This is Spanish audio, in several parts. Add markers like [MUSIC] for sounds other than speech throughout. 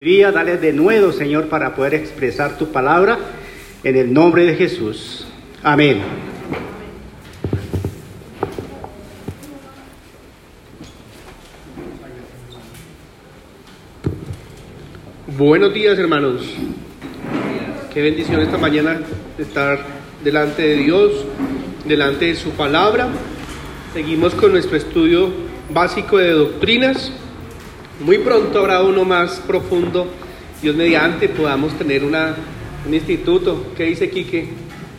Dale de nuevo, Señor, para poder expresar tu palabra en el nombre de Jesús. Amén. Buenos días, hermanos. Qué bendición esta mañana estar delante de Dios, delante de su palabra. Seguimos con nuestro estudio básico de doctrinas. Muy pronto habrá uno más profundo. Dios mediante podamos tener una, un instituto. ¿Qué dice Quique?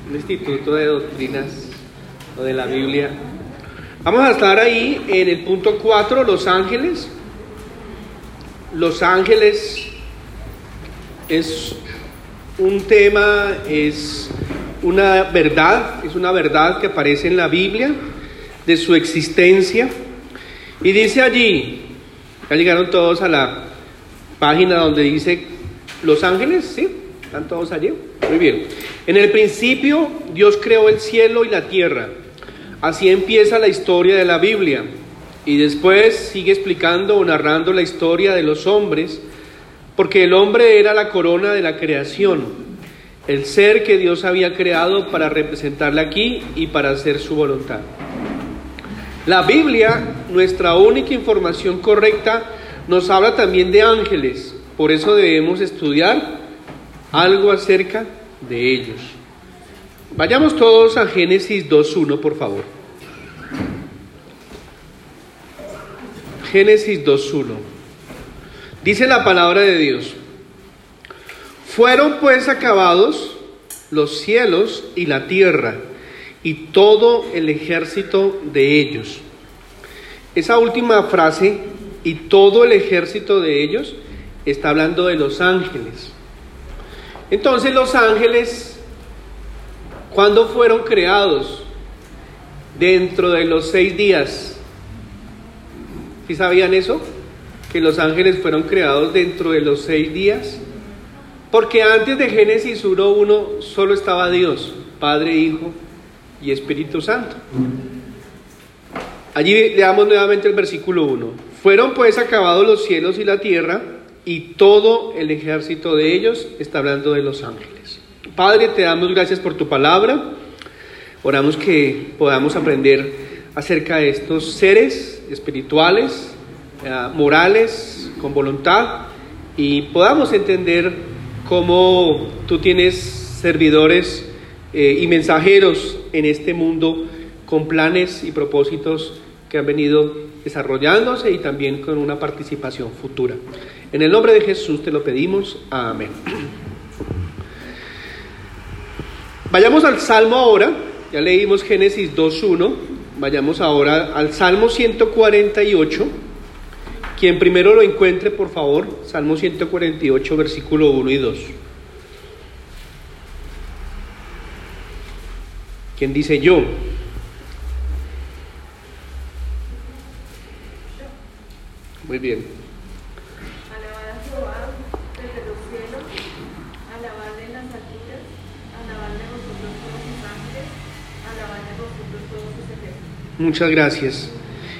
Un instituto de doctrinas o de la Biblia. Vamos a estar ahí en el punto 4, los ángeles. Los ángeles es un tema, es una verdad, es una verdad que aparece en la Biblia de su existencia. Y dice allí, ya llegaron todos a la página donde dice Los Ángeles, ¿sí? ¿Están todos allí? Muy bien. En el principio Dios creó el cielo y la tierra. Así empieza la historia de la Biblia. Y después sigue explicando o narrando la historia de los hombres, porque el hombre era la corona de la creación, el ser que Dios había creado para representarle aquí y para hacer su voluntad. La Biblia, nuestra única información correcta, nos habla también de ángeles, por eso debemos estudiar algo acerca de ellos. Vayamos todos a Génesis 2.1, por favor. Génesis 2.1. Dice la palabra de Dios. Fueron pues acabados los cielos y la tierra y todo el ejército de ellos. Esa última frase, y todo el ejército de ellos, está hablando de los ángeles. Entonces los ángeles, ¿cuándo fueron creados? Dentro de los seis días. ¿Sí sabían eso? Que los ángeles fueron creados dentro de los seis días. Porque antes de Génesis 1.1 solo estaba Dios, Padre, Hijo y Espíritu Santo. Allí leamos nuevamente el versículo 1. Fueron pues acabados los cielos y la tierra y todo el ejército de ellos está hablando de los ángeles. Padre, te damos gracias por tu palabra. Oramos que podamos aprender acerca de estos seres espirituales, morales, con voluntad, y podamos entender cómo tú tienes servidores eh, y mensajeros en este mundo con planes y propósitos que han venido desarrollándose y también con una participación futura. En el nombre de Jesús te lo pedimos. Amén. Vayamos al Salmo ahora. Ya leímos Génesis 2.1. Vayamos ahora al Salmo 148. Quien primero lo encuentre, por favor. Salmo 148, versículo 1 y 2. ¿Quién dice yo? Muy bien. Alabad a Jehová desde los cielos, alabadle en las alturas, alabadle vosotros todos sus ángeles, alabadle vosotros todos sus ejércitos. Muchas gracias.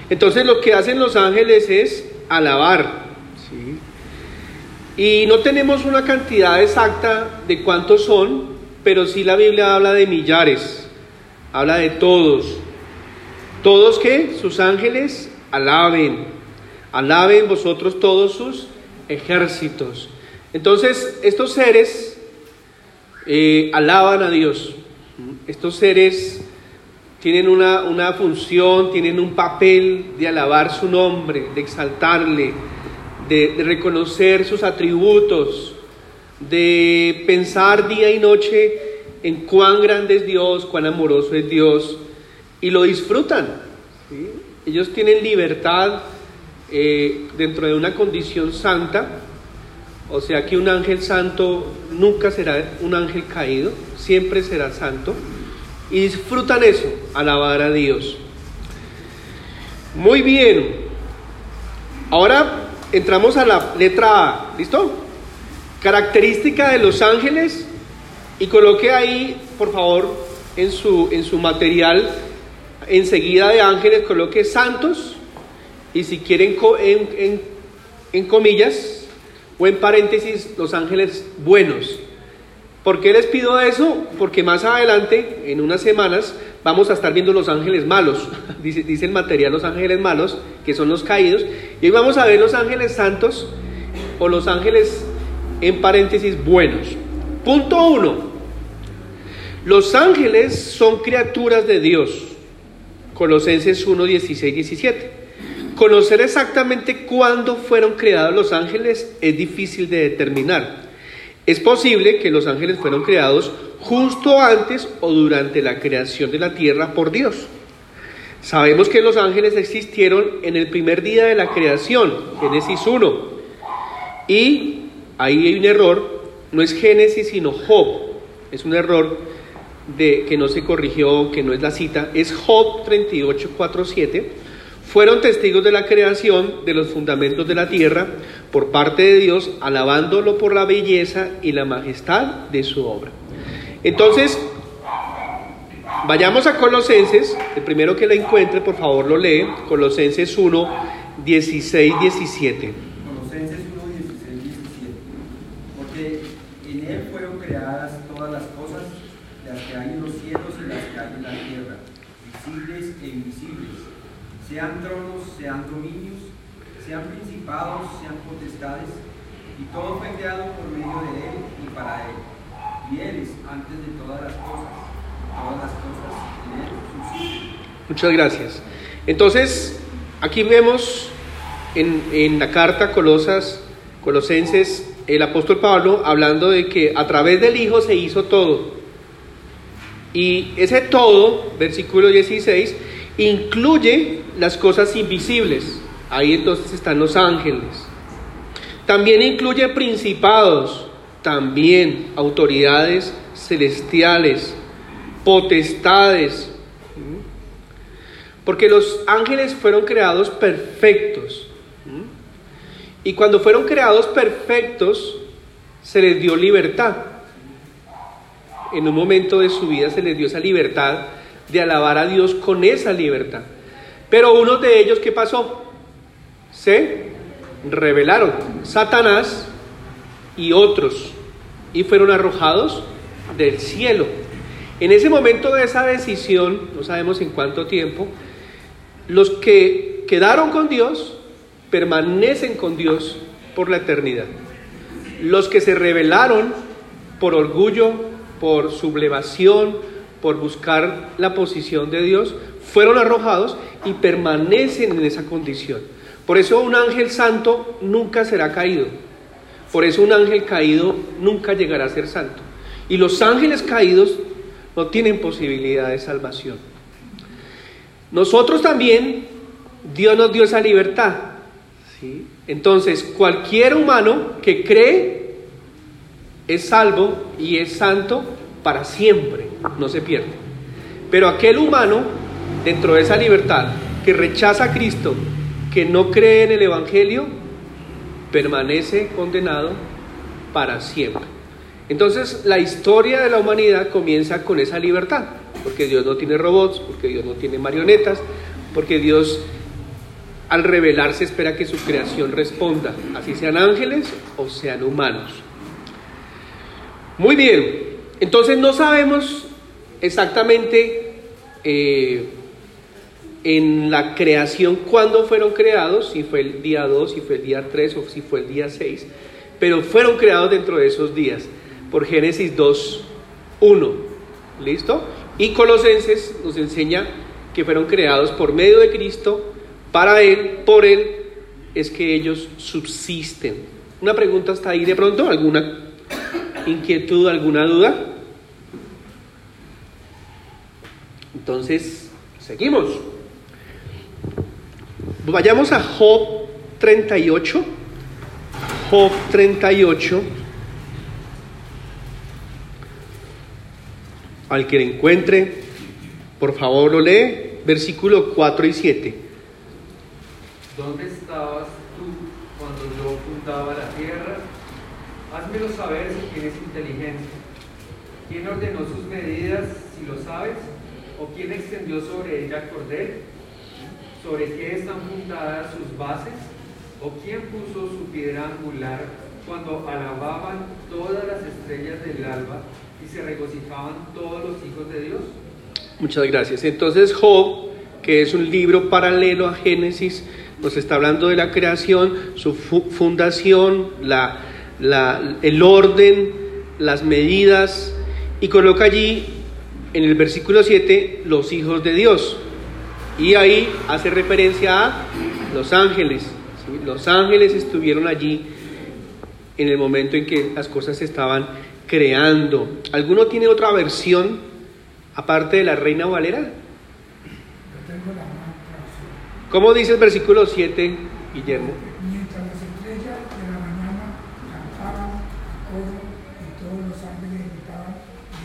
Entonces lo que hacen los ángeles es alabar. ¿sí? Y no tenemos una cantidad exacta de cuántos son, pero sí la Biblia habla de millares, habla de todos. Todos que sus ángeles alaben, alaben vosotros todos sus ejércitos. Entonces estos seres eh, alaban a Dios. Estos seres tienen una, una, función, tienen un papel de alabar su nombre, de exaltarle, de, de, reconocer sus atributos, de pensar día y noche en cuán grande es Dios, cuán amoroso es Dios, y lo disfrutan. Ellos tienen libertad eh, dentro de una condición santa, o sea que un ángel santo nunca será un ángel caído, siempre será santo y disfrutan eso, alabar a Dios. Muy bien, ahora entramos a la letra A, ¿listo? Característica de los ángeles y coloque ahí, por favor, en su, en su material, enseguida de ángeles, coloque santos y si quieren en, en, en comillas, o en paréntesis, los ángeles buenos. ¿Por qué les pido eso? Porque más adelante, en unas semanas, vamos a estar viendo los ángeles malos. [LAUGHS] Dice, el material los ángeles malos, que son los caídos. Y hoy vamos a ver los ángeles santos o los ángeles en paréntesis buenos. Punto uno. Los ángeles son criaturas de Dios. Colosenses 1, 16, 17. Conocer exactamente cuándo fueron creados los ángeles es difícil de determinar. Es posible que los ángeles fueron creados justo antes o durante la creación de la tierra por Dios. Sabemos que los ángeles existieron en el primer día de la creación, Génesis 1. Y ahí hay un error, no es Génesis sino Job. Es un error de que no se corrigió, que no es la cita, es Job 38, 4, 7. Fueron testigos de la creación de los fundamentos de la tierra por parte de Dios, alabándolo por la belleza y la majestad de su obra. Entonces, vayamos a Colosenses, el primero que la encuentre, por favor lo lee, Colosenses 1, 16, 17. Colosenses 1, 16, 17. Porque en él fueron creadas todas las cosas, las que hay en los cielos y las que hay en la tierra, visibles e invisibles, sean tronos, sean dominios, sean Muchas gracias. Entonces, aquí vemos en, en la carta Colosas, Colosenses, el apóstol Pablo hablando de que a través del Hijo se hizo todo. Y ese todo, versículo 16, incluye las cosas invisibles. Ahí entonces están los ángeles. También incluye principados, también autoridades celestiales, potestades. Porque los ángeles fueron creados perfectos. Y cuando fueron creados perfectos, se les dio libertad. En un momento de su vida se les dio esa libertad de alabar a Dios con esa libertad. Pero uno de ellos, ¿qué pasó? Se rebelaron. Satanás y otros. Y fueron arrojados del cielo. En ese momento de esa decisión, no sabemos en cuánto tiempo, los que quedaron con Dios permanecen con Dios por la eternidad. Los que se rebelaron por orgullo, por sublevación, por buscar la posición de Dios, fueron arrojados y permanecen en esa condición. Por eso un ángel santo nunca será caído. Por eso un ángel caído nunca llegará a ser santo. Y los ángeles caídos no tienen posibilidad de salvación. Nosotros también, Dios nos dio esa libertad. Entonces, cualquier humano que cree es salvo y es santo para siempre, no se pierde. Pero aquel humano, dentro de esa libertad, que rechaza a Cristo, que no cree en el Evangelio, permanece condenado para siempre. Entonces la historia de la humanidad comienza con esa libertad, porque Dios no tiene robots, porque Dios no tiene marionetas, porque Dios al revelarse espera que su creación responda, así sean ángeles o sean humanos. Muy bien, entonces no sabemos exactamente eh, en la creación cuándo fueron creados, si fue el día 2, si fue el día 3 o si fue el día 6, pero fueron creados dentro de esos días, por Génesis 2, 1. ¿Listo? Y Colosenses nos enseña que fueron creados por medio de Cristo, para Él, por Él, es que ellos subsisten. Una pregunta hasta ahí de pronto, alguna inquietud, alguna duda. Entonces, seguimos. Vayamos a Job 38. Job 38. Al que le encuentre, por favor lo lee, versículo 4 y 7. ¿Dónde estabas tú cuando yo fundaba la tierra? Házmelo saber si tienes inteligencia. ¿Quién ordenó sus medidas, si lo sabes? ¿O quién extendió sobre ella cordel? ¿Sobre qué están fundadas sus bases? ¿O quién puso su piedra angular cuando alababan todas las estrellas del alba y se regocijaban todos los hijos de Dios? Muchas gracias. Entonces Job, que es un libro paralelo a Génesis, nos está hablando de la creación, su fundación, la, la, el orden, las medidas, y coloca allí en el versículo 7 los hijos de Dios. Y ahí hace referencia a los ángeles. Los ángeles estuvieron allí en el momento en que las cosas se estaban creando. ¿Alguno tiene otra versión aparte de la Reina Valera? ¿Cómo dice el versículo 7, Guillermo? Mientras las estrellas de la mañana cantaban a coro y todos los ángeles gritaban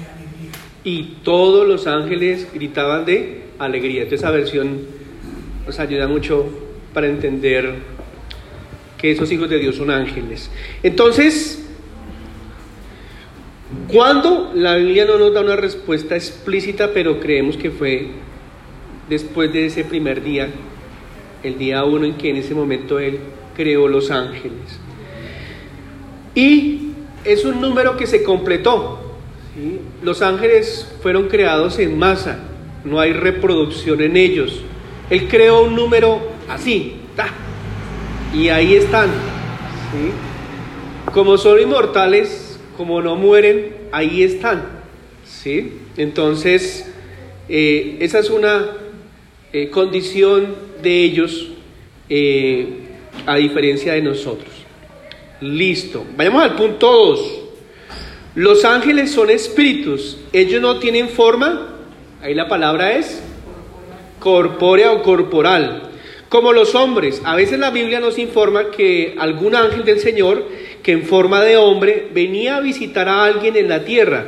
de alegría. Y todos los ángeles gritaban de alegría. Entonces esa versión nos ayuda mucho para entender que esos hijos de Dios son ángeles. Entonces, cuando la Biblia no nos da una respuesta explícita, pero creemos que fue después de ese primer día, el día uno en que en ese momento Él creó los ángeles. Y es un número que se completó. Los ángeles fueron creados en masa, no hay reproducción en ellos. Él creó un número así, y ahí están. Como son inmortales, como no mueren, ahí están. ¿sí? Entonces, eh, esa es una eh, condición de ellos eh, a diferencia de nosotros. Listo. Vayamos al punto 2. Los ángeles son espíritus. Ellos no tienen forma. Ahí la palabra es corpórea o corporal. Como los hombres, a veces la Biblia nos informa que algún ángel del Señor, que en forma de hombre, venía a visitar a alguien en la tierra.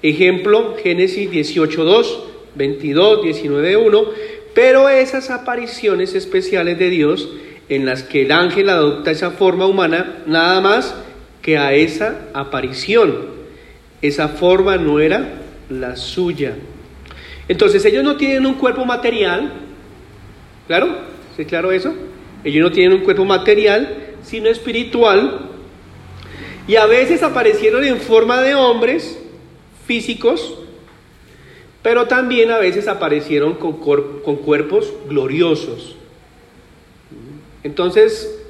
Ejemplo, Génesis 18.2, 22, 19.1. Pero esas apariciones especiales de Dios, en las que el ángel adopta esa forma humana, nada más que a esa aparición. Esa forma no era la suya. Entonces ellos no tienen un cuerpo material, ¿claro? ¿Sí claro eso? Ellos no tienen un cuerpo material, sino espiritual. Y a veces aparecieron en forma de hombres físicos, pero también a veces aparecieron con, con cuerpos gloriosos. Entonces,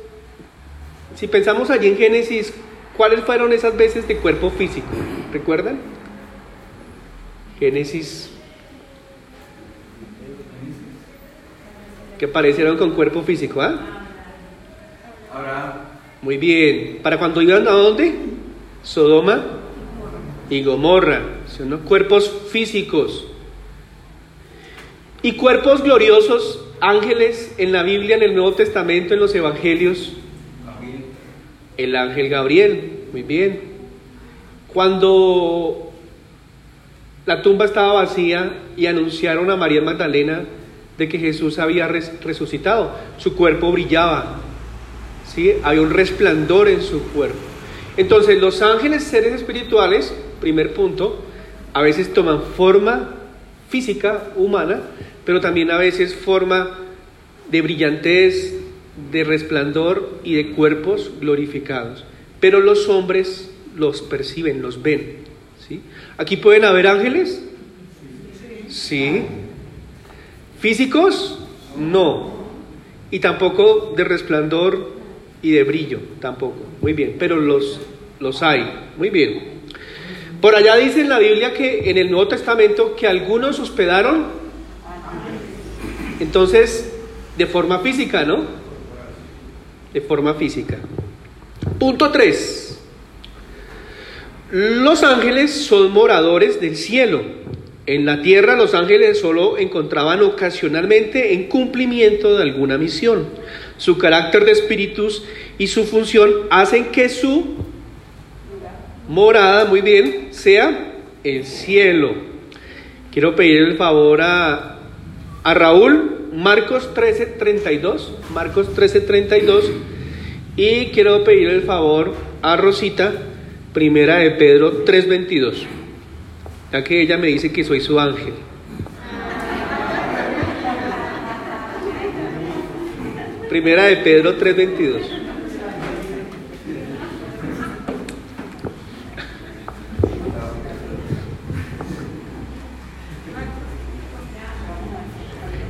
si pensamos allí en Génesis, ¿cuáles fueron esas veces de cuerpo físico? ¿Recuerdan? Génesis que aparecieron con cuerpo físico, ¿ah? Muy bien. ¿Para cuando iban a dónde? Sodoma y Gomorra. Son los cuerpos físicos. Y cuerpos gloriosos, ángeles en la Biblia, en el Nuevo Testamento, en los Evangelios. El ángel Gabriel. Muy bien. Cuando la tumba estaba vacía y anunciaron a María Magdalena de que Jesús había resucitado. Su cuerpo brillaba, ¿sí? había un resplandor en su cuerpo. Entonces los ángeles, seres espirituales, primer punto, a veces toman forma física, humana, pero también a veces forma de brillantez, de resplandor y de cuerpos glorificados. Pero los hombres los perciben, los ven. ¿sí? ¿Aquí pueden haber ángeles? Sí. Físicos, no. Y tampoco de resplandor y de brillo, tampoco. Muy bien, pero los, los hay. Muy bien. Por allá dice en la Biblia que en el Nuevo Testamento que algunos hospedaron, entonces, de forma física, ¿no? De forma física. Punto 3. Los ángeles son moradores del cielo. En la tierra los ángeles solo encontraban ocasionalmente en cumplimiento de alguna misión. Su carácter de espíritus y su función hacen que su morada, muy bien, sea el cielo. Quiero pedir el favor a, a Raúl, Marcos 13:32, Marcos 13:32, y quiero pedir el favor a Rosita, primera de Pedro 3:22 ya que ella me dice que soy su ángel. Primera de Pedro 3:22.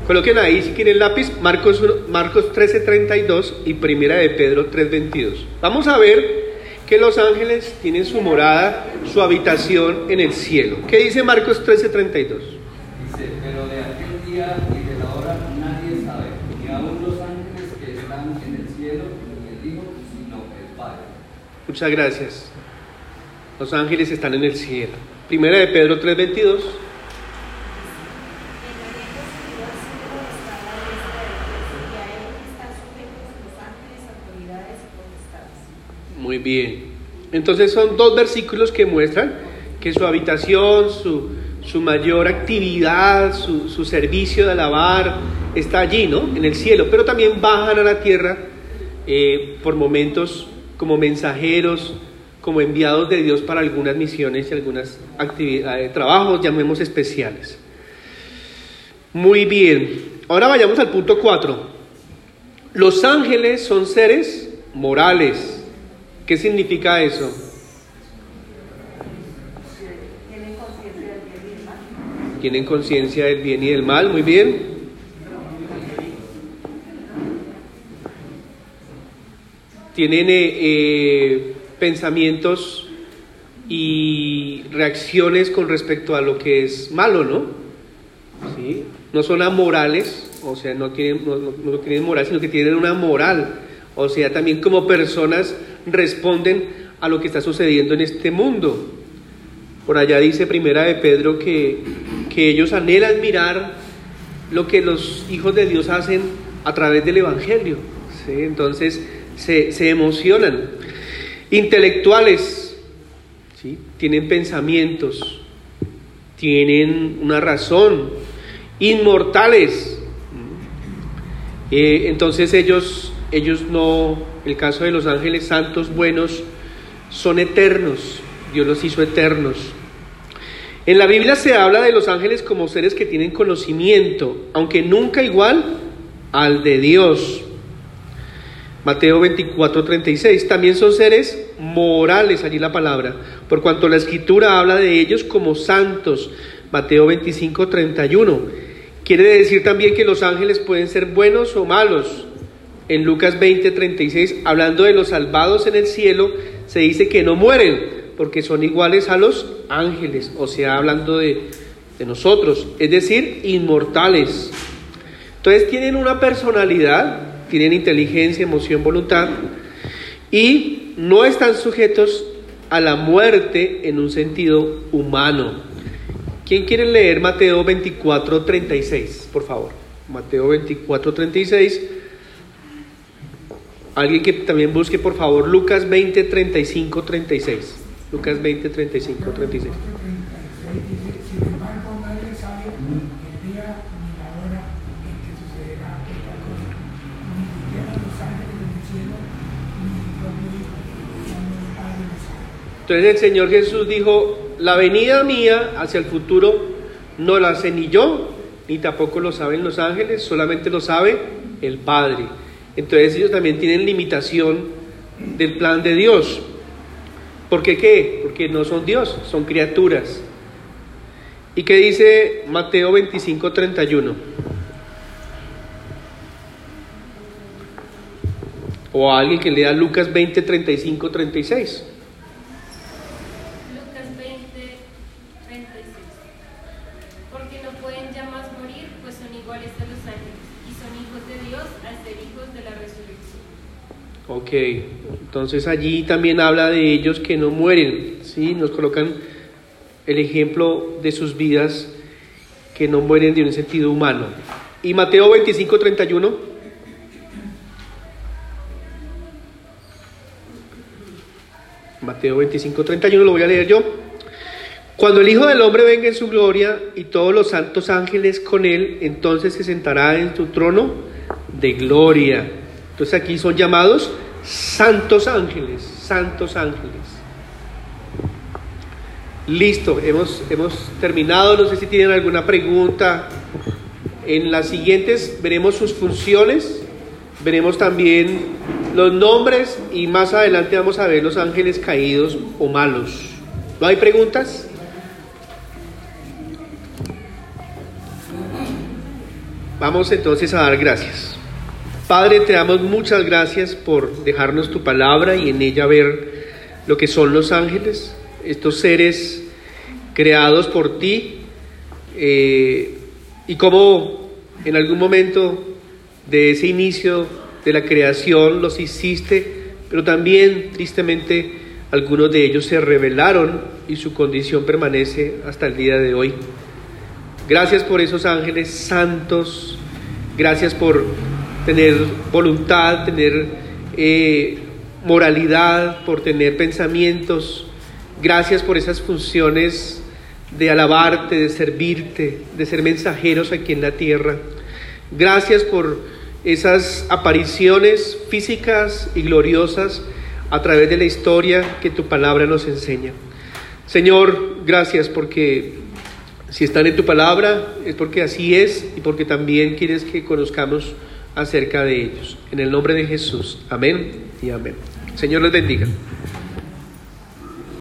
Coloquen ahí si quieren lápiz Marcos, Marcos 13:32 y Primera de Pedro 3:22. Vamos a ver que los ángeles tienen su morada, su habitación en el cielo. ¿Qué dice Marcos 13:32? Dice, pero de aquel día y de la hora nadie sabe, ni aun los ángeles que están en el cielo, ni el Hijo, sino el Padre. Muchas gracias. Los ángeles están en el cielo. Primera de Pedro 3:22. Muy bien. Entonces son dos versículos que muestran que su habitación, su, su mayor actividad, su, su servicio de alabar está allí, ¿no? En el cielo. Pero también bajan a la tierra eh, por momentos como mensajeros, como enviados de Dios para algunas misiones y algunas actividades, trabajos, llamemos especiales. Muy bien. Ahora vayamos al punto 4. Los ángeles son seres morales. ¿Qué significa eso? Tienen conciencia del bien y del mal. Muy bien. Tienen eh, eh, pensamientos y reacciones con respecto a lo que es malo, ¿no? ¿Sí? No son amorales, o sea, no tienen, no- no tienen moral, sino que tienen una moral. O sea, también como personas responden a lo que está sucediendo en este mundo. Por allá dice Primera de Pedro que, que ellos anhelan mirar lo que los hijos de Dios hacen a través del Evangelio. ¿sí? Entonces se, se emocionan. Intelectuales, ¿sí? tienen pensamientos, tienen una razón. Inmortales. Eh, entonces ellos, ellos no, el caso de los ángeles santos buenos, son eternos. Dios los hizo eternos. En la Biblia se habla de los ángeles como seres que tienen conocimiento, aunque nunca igual al de Dios. Mateo 24, 36. También son seres morales, allí la palabra, por cuanto la escritura habla de ellos como santos. Mateo 25, 31. Quiere decir también que los ángeles pueden ser buenos o malos. En Lucas 20, 36, hablando de los salvados en el cielo, se dice que no mueren, porque son iguales a los ángeles, o sea, hablando de, de nosotros, es decir, inmortales. Entonces tienen una personalidad, tienen inteligencia, emoción, voluntad, y no están sujetos a la muerte en un sentido humano. ¿Quién quiere leer Mateo 24, 36? Por favor. Mateo 24, 36. Alguien que también busque, por favor, Lucas 20, 35, 36. Lucas 20, 35, 36. dice, sin embargo nadie sabe el día ni la hora en que sucederá esta cosa, ni siquiera los ángeles del cielo, ni el propio Hijo, sino el Padre lo sabe. Entonces el Señor Jesús dijo, la venida mía hacia el futuro no la sé ni yo, ni tampoco lo saben los ángeles, solamente lo sabe el Padre. Entonces ellos también tienen limitación del plan de Dios. ¿Por qué qué? Porque no son Dios, son criaturas. ¿Y qué dice Mateo 25, 31? O alguien que lea Lucas 20, 35, 36. Lucas 20, 36. Porque no pueden ya más morir, pues son iguales a los ángeles, y son hijos de Dios al ser hijos de la resurrección. Ok, entonces allí también habla de ellos que no mueren, ¿sí? Nos colocan el ejemplo de sus vidas que no mueren de un sentido humano. Y Mateo 25, 31. Mateo 25, 31 lo voy a leer yo. Cuando el Hijo del Hombre venga en su gloria y todos los santos ángeles con él, entonces se sentará en su trono de gloria. Entonces aquí son llamados santos ángeles, santos ángeles. Listo, hemos, hemos terminado. No sé si tienen alguna pregunta. En las siguientes veremos sus funciones, veremos también los nombres y más adelante vamos a ver los ángeles caídos o malos. ¿No hay preguntas? Vamos entonces a dar gracias. Padre, te damos muchas gracias por dejarnos tu palabra y en ella ver lo que son los ángeles, estos seres creados por ti, eh, y cómo en algún momento de ese inicio de la creación los hiciste, pero también tristemente algunos de ellos se rebelaron y su condición permanece hasta el día de hoy. Gracias por esos ángeles santos, gracias por tener voluntad, tener eh, moralidad, por tener pensamientos, gracias por esas funciones de alabarte, de servirte, de ser mensajeros aquí en la tierra. Gracias por esas apariciones físicas y gloriosas a través de la historia que tu palabra nos enseña. Señor, gracias porque si están en tu palabra es porque así es y porque también quieres que conozcamos acerca de ellos. En el nombre de Jesús. Amén y amén. Señor les bendiga.